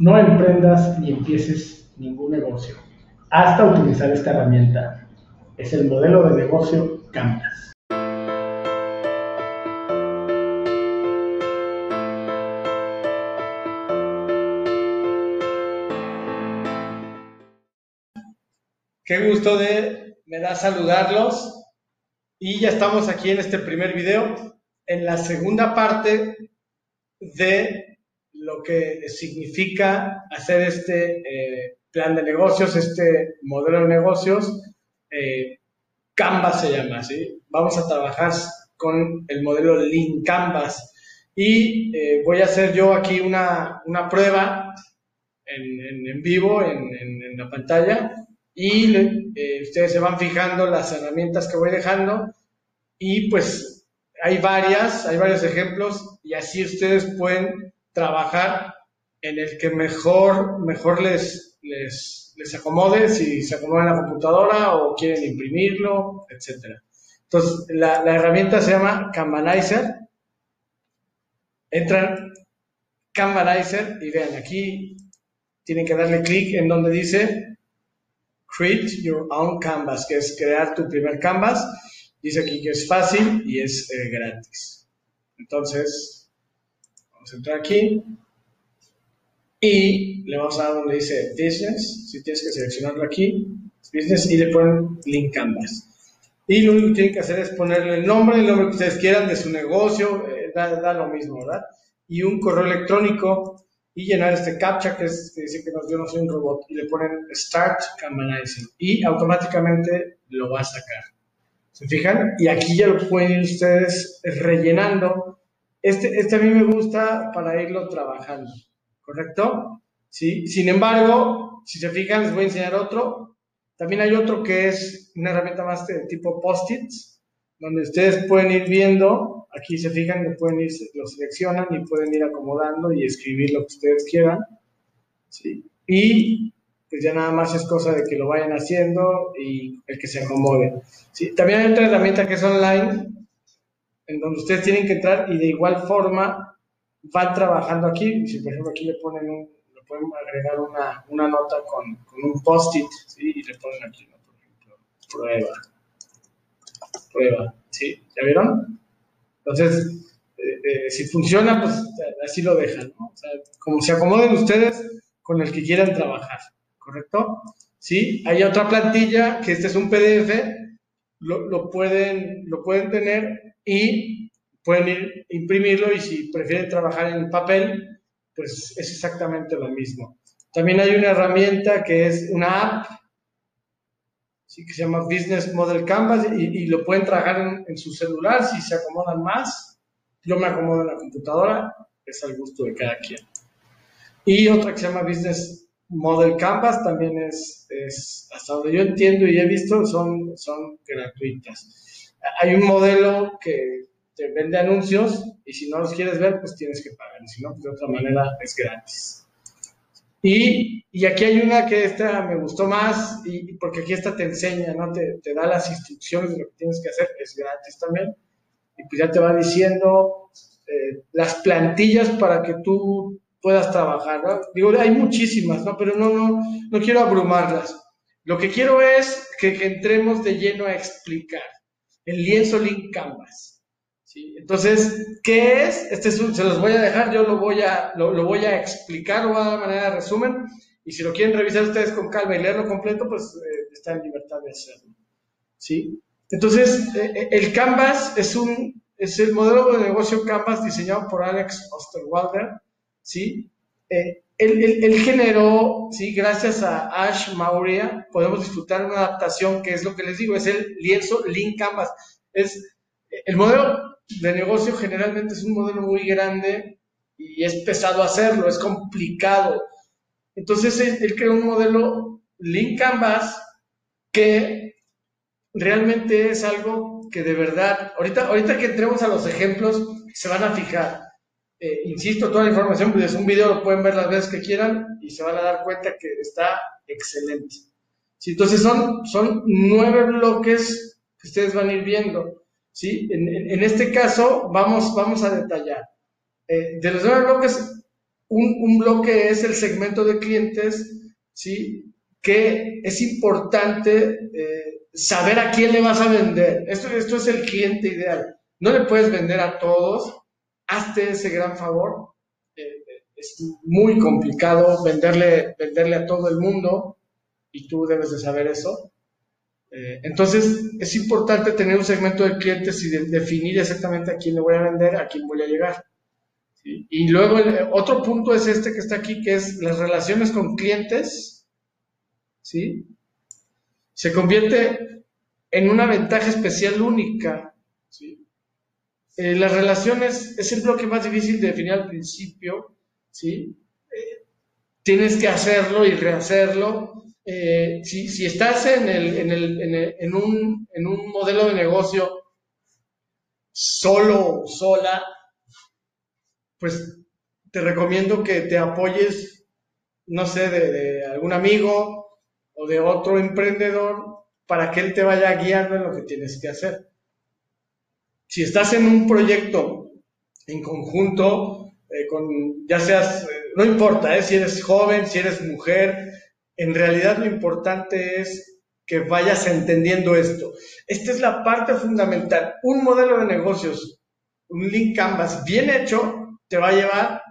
No emprendas ni empieces ningún negocio hasta utilizar esta herramienta. Es el modelo de negocio Canvas. Qué gusto de, me da saludarlos. Y ya estamos aquí en este primer video, en la segunda parte de lo que significa hacer este eh, plan de negocios, este modelo de negocios. Eh, Canvas se llama, ¿sí? Vamos a trabajar con el modelo Lean Canvas. Y eh, voy a hacer yo aquí una, una prueba en, en, vivo, en, en, la pantalla, y ustedes se van fijando las herramientas que voy dejando, y pues hay varias, hay varios ejemplos, y así ustedes pueden trabajar en el que mejor, mejor les, les, les acomode, si se acomoda en la computadora o quieren imprimirlo, etc. Entonces, la, la herramienta se llama Canvanizer. Entran Canvanizer y vean, aquí tienen que darle clic en donde dice Create Your Own Canvas, que es crear tu primer canvas. Dice aquí que es fácil y es eh, gratis. Entonces, Vamos a entrar aquí y le vamos a dar donde dice Business, si tienes que seleccionarlo aquí, Business y le ponen Link Canvas. Y lo único que tienen que hacer es ponerle el nombre, el nombre que ustedes quieran de su negocio, eh, da, lo mismo, ¿verdad? Y un correo electrónico y llenar este captcha que, es, que dice que no, yo no soy un robot y le ponen Start Canvanizing y automáticamente lo va a sacar. ¿Se fijan? Y aquí ya lo pueden ir ustedes rellenando este, este a mí me gusta para irlo trabajando, ¿correcto? ¿Sí? Sin embargo, si se fijan, les voy a enseñar otro. También hay otro que es una herramienta más de tipo post-its, donde ustedes pueden ir viendo, aquí se fijan, lo pueden ir, lo seleccionan y pueden ir acomodando y escribir lo que ustedes quieran. ¿sí? Y pues ya nada más es cosa de que lo vayan haciendo y el que se acomode. ¿sí? También hay otra herramienta que es online, en donde ustedes tienen que entrar y de igual forma van trabajando aquí. Si por ejemplo aquí le ponen un, le pueden agregar una, una nota con, un post-it, ¿sí? Y le ponen aquí, por ejemplo, prueba, prueba, ¿sí? ¿Ya vieron? Entonces, eh, eh, si funciona, pues así lo dejan, ¿no? O sea, como se acomoden ustedes con el que quieran trabajar, ¿correcto? ¿Sí? Hay otra plantilla, que este es un PDF, lo, pueden, lo pueden tener y pueden ir, imprimirlo y si prefieren trabajar en papel, pues es exactamente lo mismo. También hay una herramienta que es una app, que se llama Business Model Canvas y, lo pueden trabajar en, su celular si se acomodan más. Yo me acomodo en la computadora, es al gusto de cada quien. Y otra que se llama Business Model Canvas también es, hasta donde yo entiendo y he visto, son, son gratuitas hay un modelo que te vende anuncios y si no los quieres ver, pues tienes que pagar. Si no, pues de otra manera es gratis. Y, y, aquí hay una que esta me gustó más, y, porque aquí esta te enseña, ¿no? Te, te, da las instrucciones de lo que tienes que hacer, es gratis también. Y pues ya te va diciendo eh, las plantillas para que tú puedas trabajar, ¿no? Digo, hay muchísimas, ¿no? Pero no, no, no quiero abrumarlas. Lo que quiero es que, entremos de lleno a explicar el lienzo Link Canvas. ¿sí? Entonces, ¿qué es? Este se los voy a dejar, yo lo voy a, lo, voy a explicar, lo voy a dar manera de resumen, y si lo quieren revisar ustedes con calma y leerlo completo, pues eh, está en libertad de hacerlo. ¿sí? Entonces, eh, eh, el Canvas es, un, es el modelo de negocio Canvas diseñado por Alex Osterwalder, ¿sí? él, generó, sí, gracias a Ash Maurya, podemos disfrutar una adaptación que es lo que les digo, es el lienzo Link Canvas. Es, el modelo de negocio generalmente es un modelo muy grande y es pesado hacerlo, es complicado. Entonces él, creó un modelo Link Canvas que realmente es algo que de verdad, ahorita, ahorita que entremos a los ejemplos, se van a fijar eh, insisto, toda la información, pues es un video, lo pueden ver las veces que quieran y se van a dar cuenta que está excelente. Sí, entonces son, son nueve bloques que ustedes van a ir viendo. ¿sí? En, en, este caso, vamos, vamos a detallar. Eh, de los nueve bloques, un, bloque es el segmento de clientes, ¿sí? Que es importante eh, saber a quién le vas a vender. Esto, esto es el cliente ideal. No le puedes vender a todos, hazte ese gran favor. Eh, es muy complicado venderle, venderle a todo el mundo y tú debes de saber eso. Eh, entonces, es importante tener un segmento de clientes y definir exactamente a quién le voy a vender, a quién voy a llegar. Y luego otro punto es este que está aquí, que es las relaciones con clientes. ¿sí? Se convierte en una ventaja especial única. ¿sí? Eh, las relaciones es el bloque más difícil de definir al principio. ¿sí? Eh, tienes que hacerlo y rehacerlo. Eh, si, si, estás en, el, en, el, en, el, en, un, en un modelo de negocio solo o sola, pues te recomiendo que te apoyes, no sé, de, algún amigo o de otro emprendedor para que él te vaya guiando en lo que tienes que hacer. Si estás en un proyecto en conjunto, eh, con, ya seas, eh, no importa, eh, si eres joven, si eres mujer, en realidad lo importante es que vayas entendiendo esto. Esta es la parte fundamental. Un modelo de negocios, un link canvas bien hecho, te va a llevar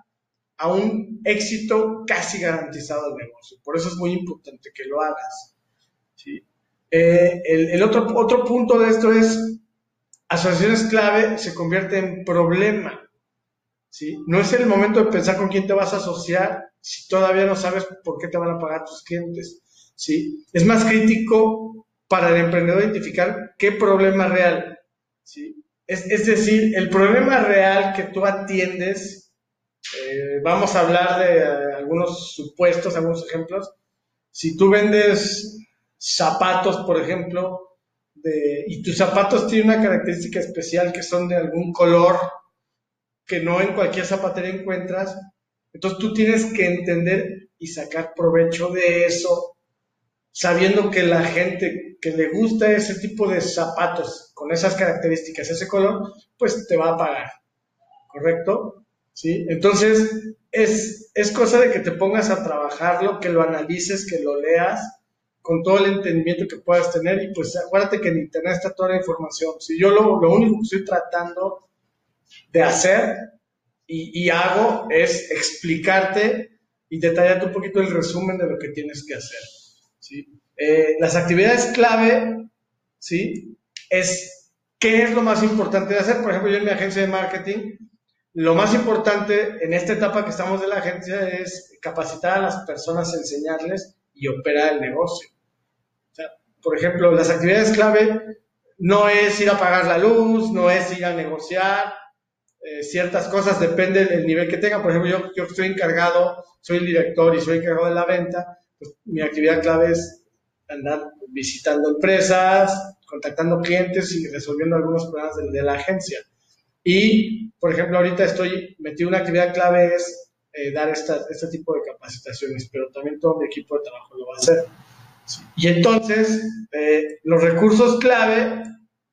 a un éxito casi garantizado del negocio. Por eso es muy importante que lo hagas. Eh, el, otro, otro punto de esto es, asociaciones clave se convierte en problema. ¿sí? No es el momento de pensar con quién te vas a asociar si todavía no sabes por qué te van a pagar tus clientes. ¿sí? Es más crítico para el emprendedor identificar qué problema real. ¿sí? Es, decir, el problema real que tú atiendes, eh, vamos a hablar de eh, algunos supuestos, algunos ejemplos. Si tú vendes zapatos, por ejemplo, y tus zapatos tienen una característica especial que son de algún color que no en cualquier zapatería encuentras, entonces tú tienes que entender y sacar provecho de eso, sabiendo que la gente que le gusta ese tipo de zapatos con esas características, ese color, pues te va a pagar. ¿Correcto? ¿Sí? Entonces, es, es cosa de que te pongas a trabajarlo, que lo analices, que lo leas con todo el entendimiento que puedas tener y pues acuérdate que en internet está toda la información. Si yo lo, lo único que estoy tratando de hacer y, y, hago es explicarte y detallarte un poquito el resumen de lo que tienes que hacer. ¿sí? Eh, las actividades clave, ¿sí? Es qué es lo más importante de hacer. Por ejemplo, yo en mi agencia de marketing, lo más importante en esta etapa que estamos de la agencia es capacitar a las personas, enseñarles y operar el negocio. por ejemplo, las actividades clave no es ir a pagar la luz, no es ir a negociar, eh, ciertas cosas depende del nivel que tenga. Por ejemplo, yo, estoy encargado, soy el director y soy encargado de la venta, pues mi actividad clave es andar visitando empresas, contactando clientes y resolviendo algunos problemas de, la agencia. Y, por ejemplo, ahorita estoy metido una actividad clave es eh, dar esta, este tipo de capacitaciones, pero también todo mi equipo de trabajo lo va a hacer. Y entonces, eh, los recursos clave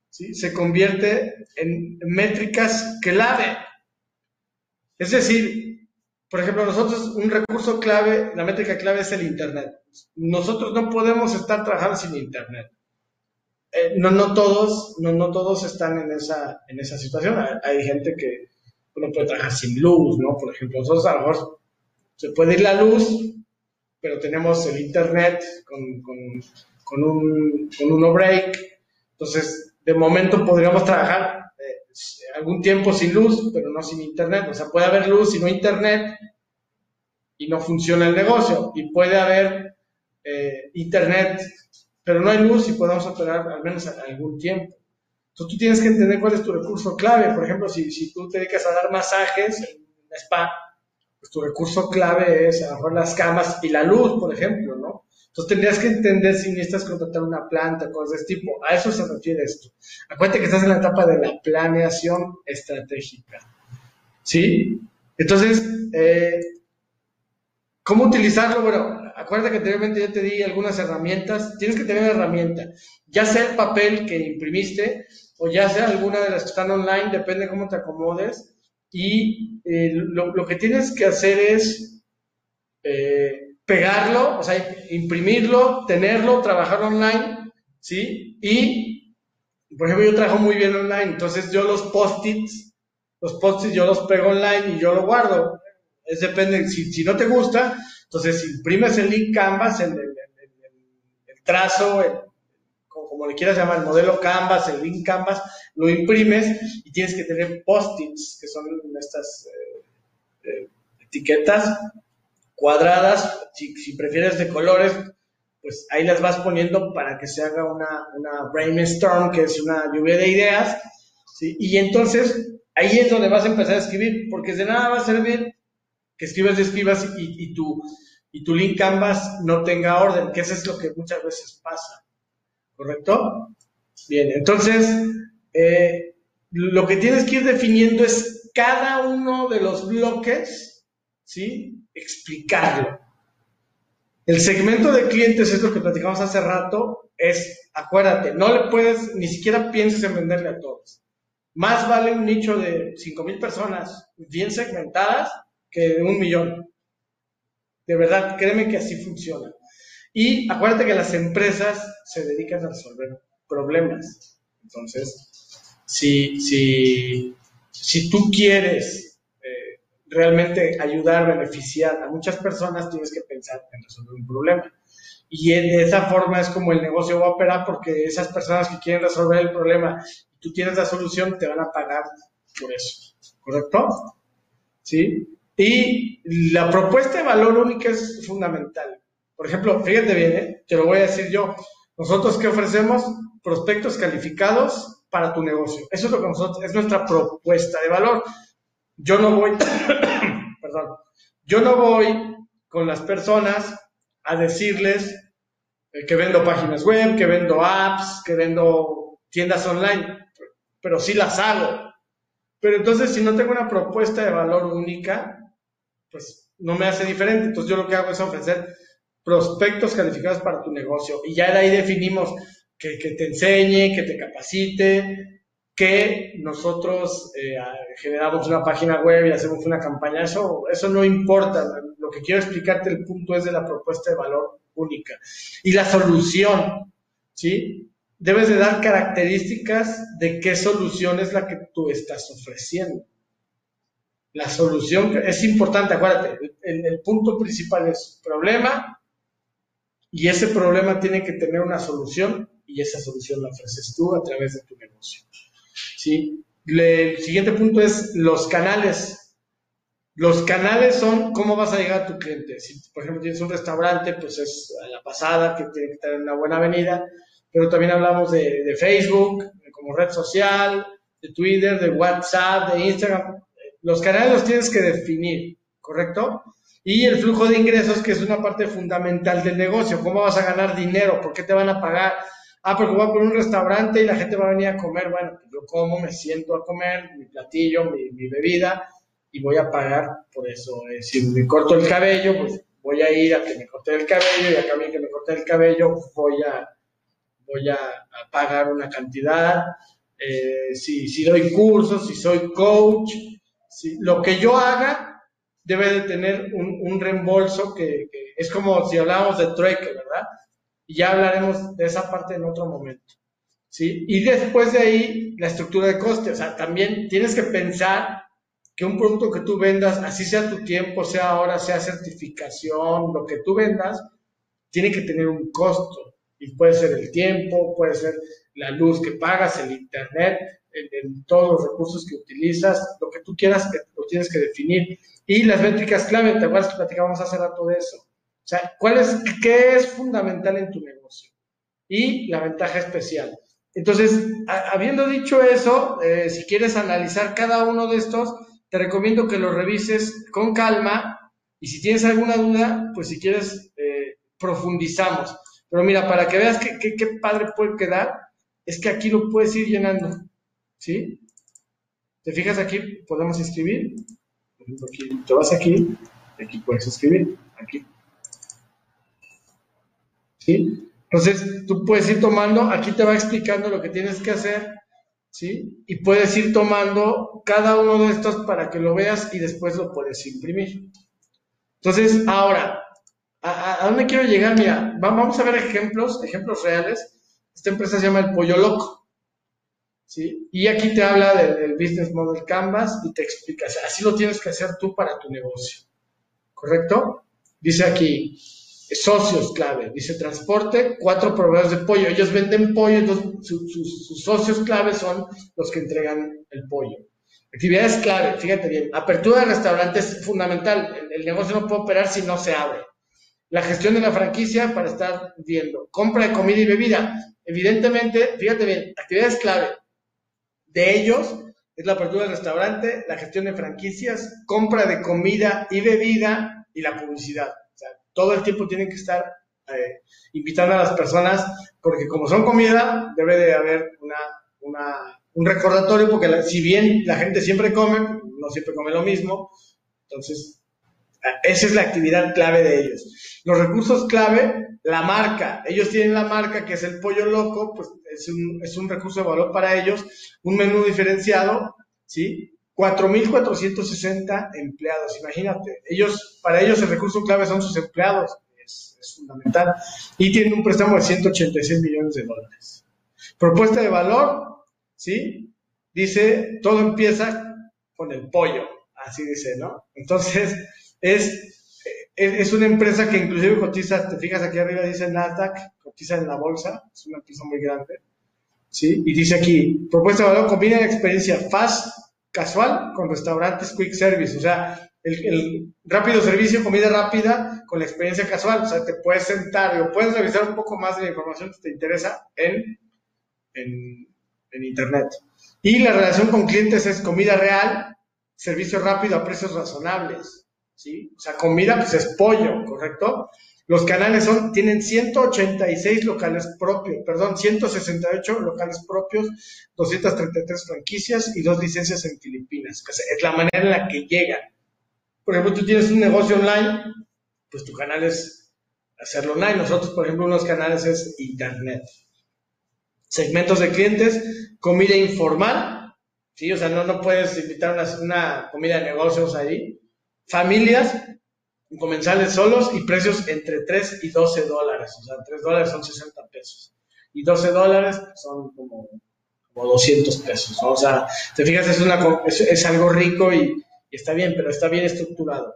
¿sí? se convierte en métricas clave. Es decir, por ejemplo, nosotros un recurso clave, la métrica clave es el Internet. Nosotros no podemos estar trabajando sin Internet. Eh, no, no todos, no, no todos están en esa, en esa situación. Hay, gente que no puede trabajar sin luz, ¿no? Por ejemplo, nosotros a lo mejor se puede ir la luz, pero tenemos el Internet con, con, con un, con un no break. Entonces, de momento podríamos trabajar algún tiempo sin luz, pero no sin internet. O sea, puede haber luz y no internet y no funciona el negocio. Y puede haber eh, internet, pero no hay luz y podemos operar al menos algún tiempo. Entonces tú tienes que entender cuál es tu recurso clave. Por ejemplo, si, tú te dedicas a dar masajes en un spa, pues tu recurso clave es a lo mejor las camas y la luz, por ejemplo, ¿no? Entonces tendrías que entender si necesitas contratar una planta, cosas de este tipo. A eso se refiere esto. Acuérdate que estás en la etapa de la planeación estratégica. ¿Sí? Entonces, eh, ¿cómo utilizarlo? Bueno, acuérdate que anteriormente ya te di algunas herramientas. Tienes que tener una herramienta. Ya sea el papel que imprimiste o ya sea alguna de las que están online, depende cómo te acomodes. y eh, lo, que tienes que hacer es eh, pegarlo, o sea, imprimirlo, tenerlo, trabajar online, ¿sí? Y, por ejemplo, yo trabajo muy bien online, entonces yo los post-its, los post-its yo los pego online y yo lo guardo. Es depende, si, si no te gusta, entonces imprimes el link Canvas, el, el, el trazo, quieras llamar, el modelo Canvas, el link Canvas, lo imprimes y tienes que tener post-its, que son estas eh, eh, etiquetas cuadradas, si, prefieres de colores, pues ahí las vas poniendo para que se haga una, una brainstorm, que es una lluvia de ideas, y entonces ahí es donde vas a empezar a escribir, porque de nada va a servir que escribas y escribas y, tu, y tu link Canvas no tenga orden, que eso es lo que muchas veces pasa. ¿Correcto? Bien, entonces, eh, lo que tienes que ir definiendo es cada uno de los bloques, ¿sí? Explicarlo. El segmento de clientes es lo que platicamos hace rato, es, acuérdate, no le puedes, ni siquiera pienses en venderle a todos. Más vale un nicho de 5.000 personas bien segmentadas que un millón. De verdad, créeme que así funciona. Y acuérdate que las empresas se dedican a resolver problemas. Entonces, si, si, si tú quieres eh, realmente ayudar, beneficiar a muchas personas, tienes que pensar en resolver un problema. Y de esa forma es como el negocio va a operar porque esas personas que quieren resolver el problema y tú tienes la solución, te van a pagar por eso. ¿Correcto? ¿Sí? Y la propuesta de valor única es fundamental. Por ejemplo, fíjate bien, ¿eh? te lo voy a decir yo. Nosotros qué ofrecemos prospectos calificados para tu negocio. Eso es lo que nosotros, es nuestra propuesta de valor. Yo no voy, perdón, yo no voy con las personas a decirles eh, que vendo páginas web, que vendo apps, que vendo tiendas online, pero sí las hago. Pero entonces, si no tengo una propuesta de valor única, pues no me hace diferente. Entonces, yo lo que hago es ofrecer prospectos calificados para tu negocio. Y ya de ahí definimos que, te enseñe, que te capacite, que nosotros eh, generamos una página web y hacemos una campaña. Eso, eso no importa. Lo que quiero explicarte, el punto es de la propuesta de valor única. Y la solución, ¿sí? Debes de dar características de qué solución es la que tú estás ofreciendo. La solución es importante, acuérdate, el, el punto principal es problema, y ese problema tiene que tener una solución y esa solución la ofreces tú a través de tu negocio. ¿Sí? el siguiente punto es los canales. Los canales son cómo vas a llegar a tu cliente. Si, por ejemplo, tienes un restaurante, pues es a la pasada, que tiene que estar en una buena avenida, pero también hablamos de, de Facebook como red social, de Twitter, de WhatsApp, de Instagram. Los canales los tienes que definir, ¿correcto? Y el flujo de ingresos, que es una parte fundamental del negocio. ¿Cómo vas a ganar dinero? ¿Por qué te van a pagar? Ah, porque voy a poner un restaurante y la gente va a venir a comer. Bueno, pues yo como, me siento a comer, mi platillo, mi, bebida, y voy a pagar por eso. si me corto el cabello, pues voy a ir a que me corte el cabello y a cambio que me corte el cabello voy a, voy a, pagar una cantidad. Eh, si, si doy cursos, si soy coach, si, lo que yo haga debe de tener un, reembolso que, es como si hablábamos de trueque, ¿verdad? Y ya hablaremos de esa parte en otro momento. ¿Sí? Y después de ahí, la estructura de coste. O sea, también tienes que pensar que un producto que tú vendas, así sea tu tiempo, sea ahora, sea certificación, lo que tú vendas, tiene que tener un costo. Y puede ser el tiempo, puede ser la luz que pagas, el internet, en, todos los recursos que utilizas, lo que tú quieras, lo tienes que definir. Y las métricas clave, ¿te acuerdas que platicábamos hace rato de eso? O sea, ¿cuál es, ¿qué es fundamental en tu negocio? Y la ventaja especial. Entonces, habiendo dicho eso, eh, si quieres analizar cada uno de estos, te recomiendo que lo revises con calma y si tienes alguna duda, pues si quieres, eh, profundizamos. Pero mira, para que veas qué padre puede quedar, es que aquí lo puedes ir llenando. ¿Sí? ¿Te fijas aquí? Podemos escribir aquí, te vas aquí, aquí puedes escribir, aquí. ¿Sí? Entonces, tú puedes ir tomando, aquí te va explicando lo que tienes que hacer, ¿sí? Y puedes ir tomando cada uno de estos para que lo veas y después lo puedes imprimir. Entonces, ahora, ¿a, dónde quiero llegar? Mira, vamos a ver ejemplos, ejemplos reales. Esta empresa se llama El Pollo Loco. Y aquí te habla del, Business Model Canvas y te explica, así lo tienes que hacer tú para tu negocio. ¿Correcto? Dice aquí, socios clave, dice transporte, cuatro proveedores de pollo. Ellos venden pollo, entonces sus, socios clave son los que entregan el pollo. Actividades clave, fíjate bien, apertura de restaurantes es fundamental. El, negocio no puede operar si no se abre. La gestión de la franquicia para estar viendo. Compra de comida y bebida. Evidentemente, fíjate bien, actividades clave de ellos es la apertura del restaurante, la gestión de franquicias, compra de comida y bebida y la publicidad todo el tiempo tienen que estar eh, invitando a las personas, porque como son comida, debe de haber un recordatorio, porque si bien la gente siempre come, no siempre come lo mismo, entonces eh, esa es la actividad clave de ellos. Los recursos clave, la marca. Ellos tienen la marca que es el pollo loco, pues es un, es un recurso de valor para ellos, un menú diferenciado, ¿sí? 4.460 empleados, imagínate. Ellos, para ellos el recurso clave son sus empleados, es, fundamental. Y tienen un préstamo de 186 millones de dólares. Propuesta de valor, ¿sí? Dice, todo empieza con el pollo, así dice, ¿no? Entonces, es, es, una empresa que inclusive cotiza, te fijas aquí arriba dice Nasdaq, cotiza en la bolsa, es una empresa muy grande, ¿sí? Y dice aquí, propuesta de valor combina la experiencia fast casual con restaurantes quick service, o sea, el, rápido servicio, comida rápida con la experiencia casual, o sea, te puedes sentar o puedes revisar un poco más de la información que te interesa en, en, en internet. Y la relación con clientes es comida real, servicio rápido a precios razonables, ¿sí? O sea, comida pues es pollo, ¿correcto? Los canales son, tienen 186 locales propios, perdón, 168 locales propios, 233 franquicias y dos licencias en Filipinas. Es la manera en la que llegan. Por ejemplo, tú tienes un negocio online, pues tu canal es hacerlo online. Nosotros, por ejemplo, unos canales es Internet. Segmentos de clientes, comida informal, ¿sí? O sea, no, no puedes invitar una, una comida de negocios ahí. Familias, comensales solos y precios entre 3 y 12 dólares. O sea, 3 dólares son 60 pesos. Y 12 dólares son como, como 200 pesos. O sea, te fijas, es, una, es, algo rico y, está bien, pero está bien estructurado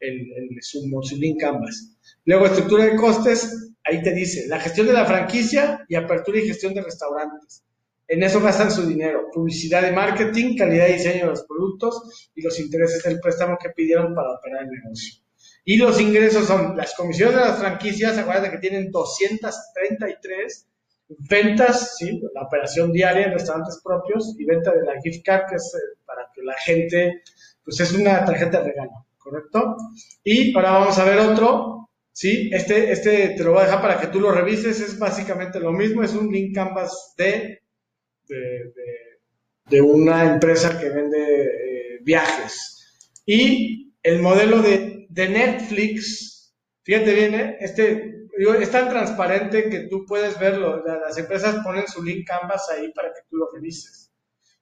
el, el, su, su link Canvas. Luego, estructura de costes, ahí te dice la gestión de la franquicia y apertura y gestión de restaurantes. En eso gastan su dinero. Publicidad de marketing, calidad de diseño de los productos y los intereses del préstamo que pidieron para operar el negocio. Y los ingresos son las comisiones de las franquicias, acuérdate que tienen 233 ventas, ¿sí? la operación diaria en restaurantes propios y venta de la gift card, que es eh, para que la gente, pues es una tarjeta de regalo, ¿correcto? Y ahora vamos a ver otro, ¿sí? Este, este te lo voy a dejar para que tú lo revises, es básicamente lo mismo, es un link canvas de, de, una empresa que vende eh, viajes. Y el modelo de de Netflix, fíjate bien, ¿eh? este, es tan transparente que tú puedes verlo. Las empresas ponen su link Canvas ahí para que tú lo revises.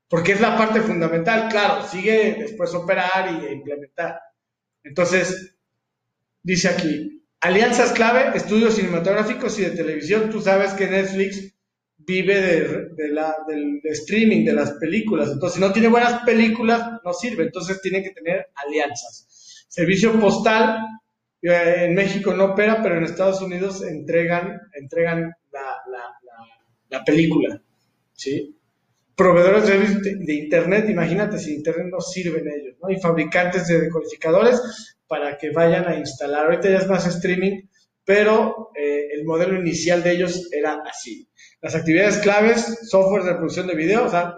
Porque es la parte fundamental. Claro, sigue después operar y implementar. Entonces, dice aquí, alianzas clave, estudios cinematográficos y de televisión. Tú sabes que Netflix vive de, la, del streaming, de las películas. Entonces, si no tiene buenas películas, no sirve. Entonces, tiene que tener alianzas. Servicio postal, eh, en México no opera, pero en Estados Unidos entregan, entregan la, película. ¿sí? Proveedores de, de, Internet, imagínate si Internet no sirven ellos, ¿no? Y fabricantes de decodificadores para que vayan a instalar. Ahorita ya es más streaming, pero eh, el modelo inicial de ellos era así. Las actividades claves, software de reproducción de video, o sea,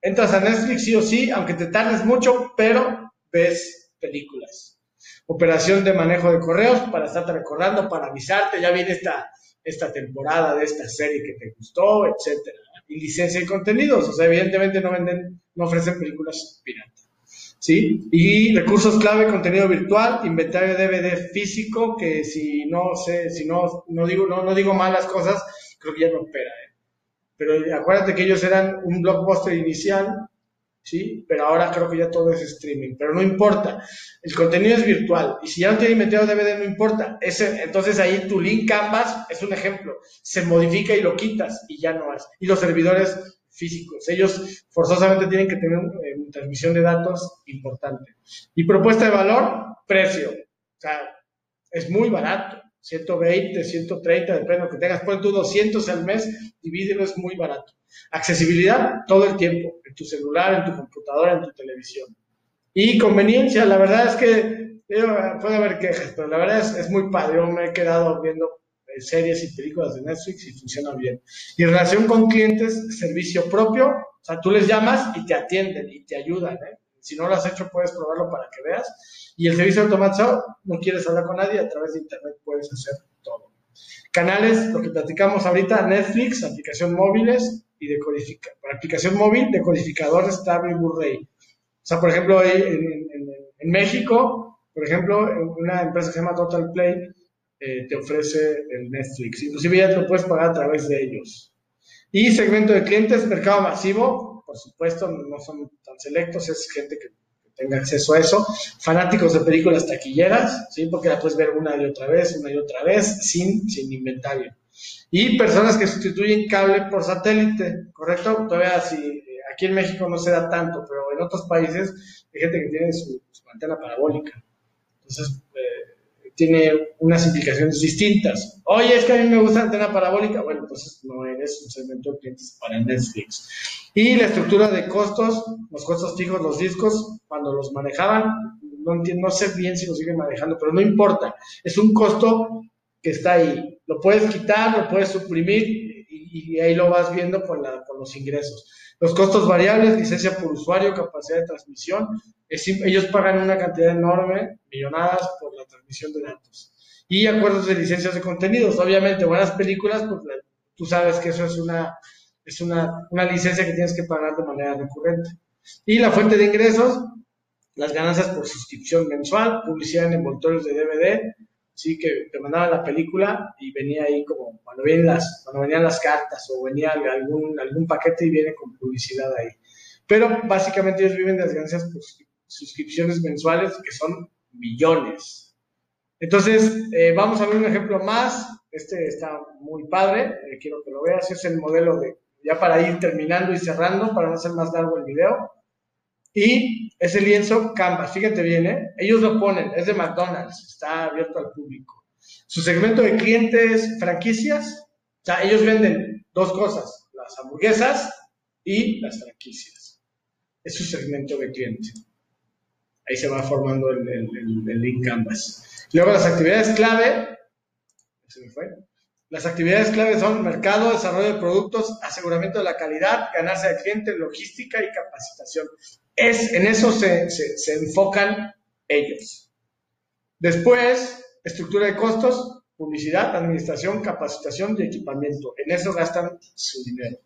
entras a Netflix sí o sí, aunque te tardes mucho, pero ves películas operación de manejo de correos para estarte recordando, para avisarte, ya viene esta, esta temporada de esta serie que te gustó, etcétera. Y licencia y contenidos, o sea, evidentemente no venden, no ofrecen películas piratas. ¿Sí? Y recursos clave, contenido virtual, inventario DVD físico, que si no sé, si no, no digo, no, no digo malas cosas, creo que ya no opera, ¿eh? Pero acuérdate que ellos eran un blockbuster inicial, ¿sí? Pero ahora creo que ya todo es streaming. Pero no importa. El contenido es virtual. Y si ya no tiene metido DVD, no importa. Ese, entonces ahí tu link Canvas es un ejemplo. Se modifica y lo quitas y ya no es. Y los servidores físicos. Ellos forzosamente tienen que tener eh, transmisión de datos importante. Y propuesta de valor, precio. O sea, es muy barato. 120, 130, depende de lo que tengas. Pon tú 200 al mes, divídelo, es muy barato. Accesibilidad todo el tiempo, en tu celular, en tu computadora, en tu televisión. Y conveniencia, la verdad es que puede haber quejas, pero la verdad es, es muy padre. Yo me he quedado viendo eh, series y películas de Netflix y funciona bien. Y en relación con clientes, servicio propio, o sea, tú les llamas y te atienden y te ayudan. ¿eh? Si no lo has hecho, puedes probarlo para que veas. Y el servicio automatizado, no quieres hablar con nadie, a través de Internet puedes hacer todo. Canales, lo que platicamos ahorita, Netflix, aplicación móviles y decodifica. Para aplicación móvil, decodificador estable Blu-ray. O sea, por ejemplo, en, en, México, por ejemplo, una empresa que se llama Total Play eh, te ofrece el Netflix. Inclusive ya te lo puedes pagar a través de ellos. Y segmento de clientes, mercado masivo, por supuesto, no son tan selectos, es gente que tenga acceso a eso. Fanáticos de películas taquilleras, ¿sí? Porque la puedes ver una y otra vez, una y otra vez, sin, sin inventario. Y personas que sustituyen cable por satélite, ¿correcto? Todavía si eh, aquí en México no se da tanto, pero en otros países hay gente que tiene su, antena parabólica. Entonces, eh, tiene unas implicaciones distintas. Oye, es que a mí me gusta la antena parabólica. Bueno, entonces no eres un segmento de clientes para Netflix. Y la estructura de costos, los costos fijos, los discos, cuando los manejaban, no, entiendo, no sé bien si los siguen manejando, pero no importa. Es un costo que está ahí. Lo puedes quitar, lo puedes suprimir y, ahí lo vas viendo con, la, los ingresos. Los costos variables, licencia por usuario, capacidad de transmisión, ellos pagan una cantidad enorme, millonadas, por la transmisión de datos. Y acuerdos de licencias de contenidos. Obviamente, buenas películas, pues tú sabes que eso es una es una, una licencia que tienes que pagar de manera recurrente. Y la fuente de ingresos, las ganancias por suscripción mensual, publicidad en envoltorios de DVD, sí, que te mandaban la película y venía ahí como cuando, vienen las, cuando venían las cartas o venía algún, algún paquete y viene con publicidad ahí. Pero básicamente ellos viven de las ganancias por suscripciones mensuales que son millones. Entonces, eh, vamos a ver un ejemplo más. Este está muy padre, eh, quiero que lo veas. Es el modelo de ya para ir terminando y cerrando, para no hacer más largo el video. Y ese lienzo Canvas, fíjate bien, ¿eh? ellos lo ponen, es de McDonald's, está abierto al público. Su segmento de clientes, franquicias, o sea, ellos venden dos cosas, las hamburguesas y las franquicias. Es su segmento de cliente. Ahí se va formando el, el link Canvas. Luego las actividades clave, se me fue, las actividades claves son mercado, desarrollo de productos, aseguramiento de la calidad, ganarse de cliente, logística y capacitación. Es, en eso se, se, enfocan ellos. Después, estructura de costos, publicidad, administración, capacitación y equipamiento. En eso gastan su dinero.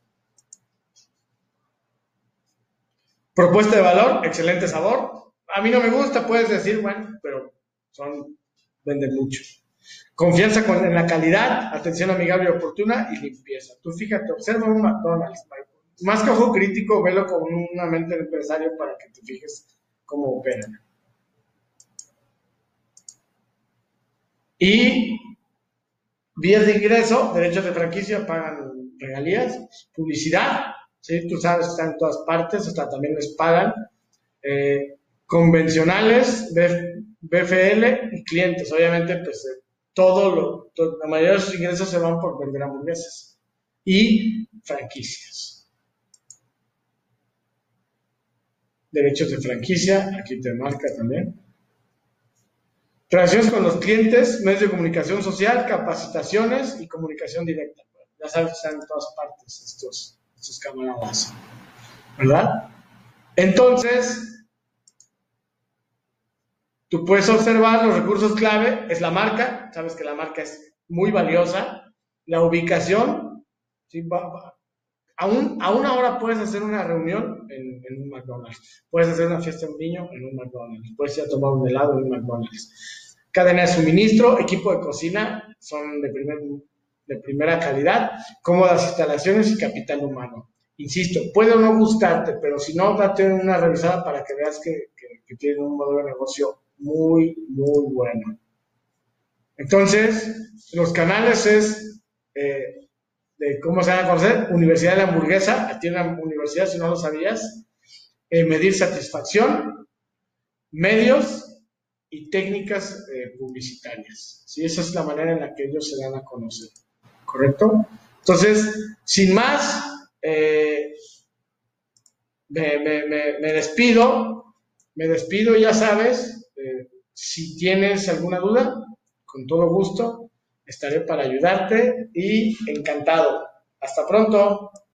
Propuesta de valor, excelente sabor. A mí no me gusta, puedes decir, bueno, pero son, venden mucho. Confianza en la calidad, atención amigable y oportuna y limpieza. Tú fíjate, observa un McDonald's. Más que ojo crítico, velo con una mente de empresario para que te fijes cómo operan. Y vías de ingreso, derechos de franquicia, pagan regalías, publicidad, ¿sí? tú sabes que están en todas partes, hasta también les pagan. Eh, convencionales, BFL y clientes, obviamente, pues eh, todo lo, la mayoría de sus ingresos se van por vender hamburguesas y franquicias. Derechos de franquicia, aquí te marca también. Relaciones con los clientes, medios de comunicación social, capacitaciones y comunicación directa. Ya sabes están en todas partes estos, estos camaradas. ¿Verdad? Entonces, Tú puedes observar los recursos clave, es la marca, sabes que la marca es muy valiosa, la ubicación, ¿sí? Aún, a una hora puedes hacer una reunión en, un McDonald's, puedes hacer una fiesta de un niño en un McDonald's, puedes ir a tomar un helado en un McDonald's. Cadena de suministro, equipo de cocina, son de primer de primera calidad, cómodas instalaciones y capital humano. Insisto, puede no gustarte, pero si no, date una revisada para que veas que, que, tienen un modelo de negocio muy, muy bueno. Entonces, los canales es, eh, de cómo se van a conocer, Universidad de la Hamburguesa, tiene una universidad si no lo sabías, eh, medir satisfacción, medios y técnicas eh, publicitarias. ¿sí? Esa es la manera en la que ellos se dan a conocer. ¿Correcto? Entonces, sin más, eh, me, despido, me despido, ya sabes, si tienes alguna duda, con todo gusto, estaré para ayudarte y encantado. Hasta pronto.